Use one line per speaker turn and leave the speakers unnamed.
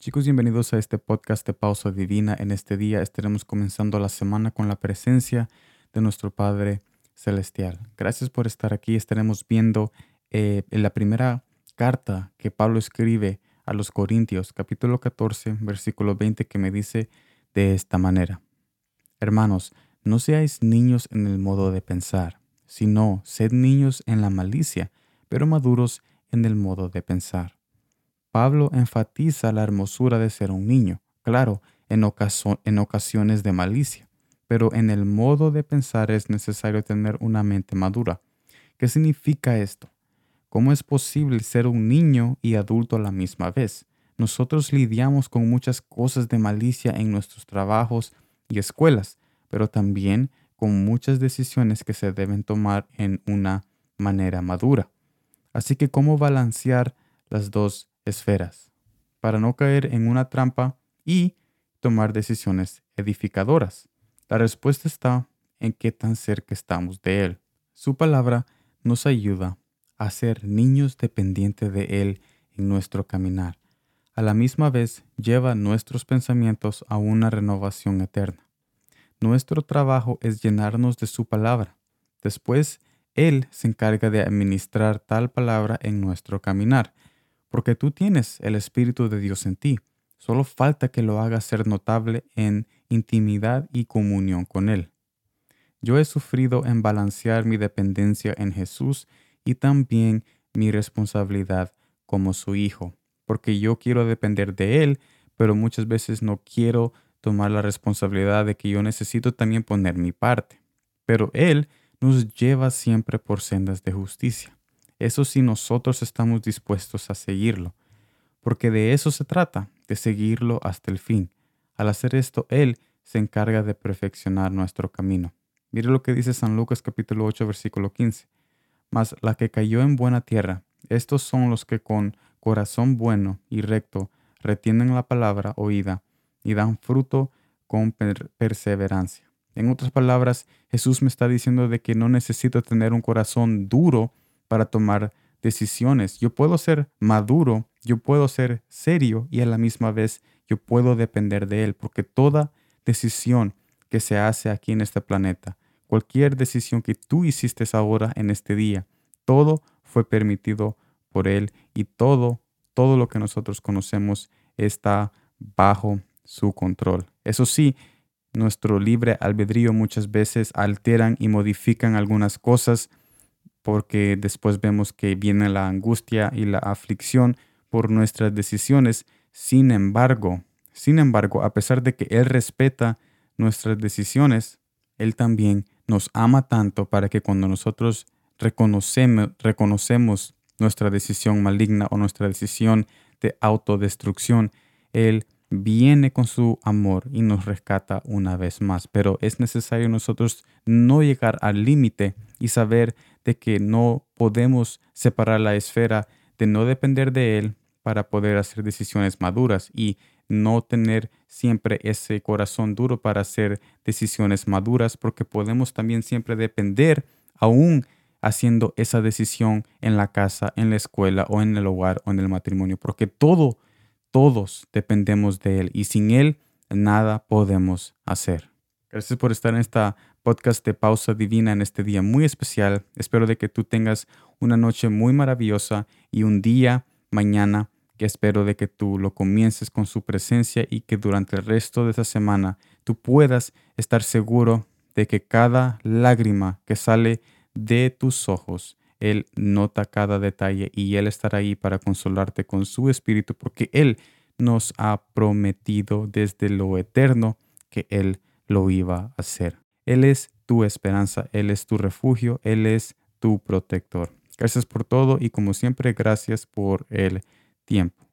Chicos, bienvenidos a este podcast de Pausa Divina. En este día estaremos comenzando la semana con la presencia de nuestro Padre Celestial. Gracias por estar aquí. Estaremos viendo eh, en la primera carta que Pablo escribe a los Corintios, capítulo 14, versículo 20, que me dice de esta manera. Hermanos, no seáis niños en el modo de pensar, sino sed niños en la malicia, pero maduros en el modo de pensar Pablo enfatiza la hermosura de ser un niño, claro, en, ocasiones de malicia, pero en el modo de pensar es necesario tener una mente madura. ¿Qué significa esto? ¿Cómo es posible ser un niño y adulto a la misma vez? Nosotros lidiamos con muchas cosas de malicia en nuestros trabajos y escuelas, pero también con muchas decisiones que se deben tomar en una manera madura. Así que, ¿cómo balancear las dos esferas, para no caer en una trampa y tomar decisiones edificadoras. La respuesta está en qué tan cerca estamos de Él. Su palabra nos ayuda a ser niños dependientes de Él en nuestro caminar. A la misma vez lleva nuestros pensamientos a una renovación eterna. Nuestro trabajo es llenarnos de su palabra. Después, Él se encarga de administrar tal palabra en nuestro caminar porque tú tienes el Espíritu de Dios en ti. Solo falta que lo hagas ser notable en intimidad y comunión con Él. Yo he sufrido en balancear mi dependencia en Jesús y también mi responsabilidad como su hijo, porque yo quiero depender de Él, pero muchas veces no quiero tomar la responsabilidad de que yo necesito también poner mi parte. Pero Él nos lleva siempre por sendas de justicia. Eso sí nosotros estamos dispuestos a seguirlo, porque de eso se trata, de seguirlo hasta el fin. Al hacer esto, Él se encarga de perfeccionar nuestro camino. Mire lo que dice San Lucas capítulo 8 versículo 15. Mas la que cayó en buena tierra, estos son los que con corazón bueno y recto retienen la palabra oída y dan fruto con perseverancia. En otras palabras, Jesús me está diciendo de que no necesito tener un corazón duro para tomar decisiones. Yo puedo ser maduro, yo puedo ser serio y a la misma vez yo puedo depender de Él, porque toda decisión que se hace aquí en este planeta, cualquier decisión que tú hiciste ahora en este día, todo fue permitido por Él y todo, todo lo que nosotros conocemos está bajo su control. Eso sí, nuestro libre albedrío muchas veces alteran y modifican algunas cosas porque después vemos que viene la angustia y la aflicción por nuestras decisiones. Sin embargo, sin embargo, a pesar de que Él respeta nuestras decisiones, Él también nos ama tanto para que cuando nosotros reconocemos, reconocemos nuestra decisión maligna o nuestra decisión de autodestrucción, Él viene con su amor y nos rescata una vez más. Pero es necesario nosotros no llegar al límite y saber de que no podemos separar la esfera de no depender de Él para poder hacer decisiones maduras y no tener siempre ese corazón duro para hacer decisiones maduras porque podemos también siempre depender aún haciendo esa decisión en la casa, en la escuela o en el hogar o en el matrimonio porque todo todos dependemos de Él y sin Él nada podemos hacer. Gracias por estar en esta podcast de pausa divina en este día muy especial. Espero de que tú tengas una noche muy maravillosa y un día mañana que espero de que tú lo comiences con su presencia y que durante el resto de esta semana tú puedas estar seguro de que cada lágrima que sale de tus ojos él nota cada detalle y Él estará ahí para consolarte con su espíritu porque Él nos ha prometido desde lo eterno que Él lo iba a hacer. Él es tu esperanza, Él es tu refugio, Él es tu protector. Gracias por todo y como siempre, gracias por el tiempo.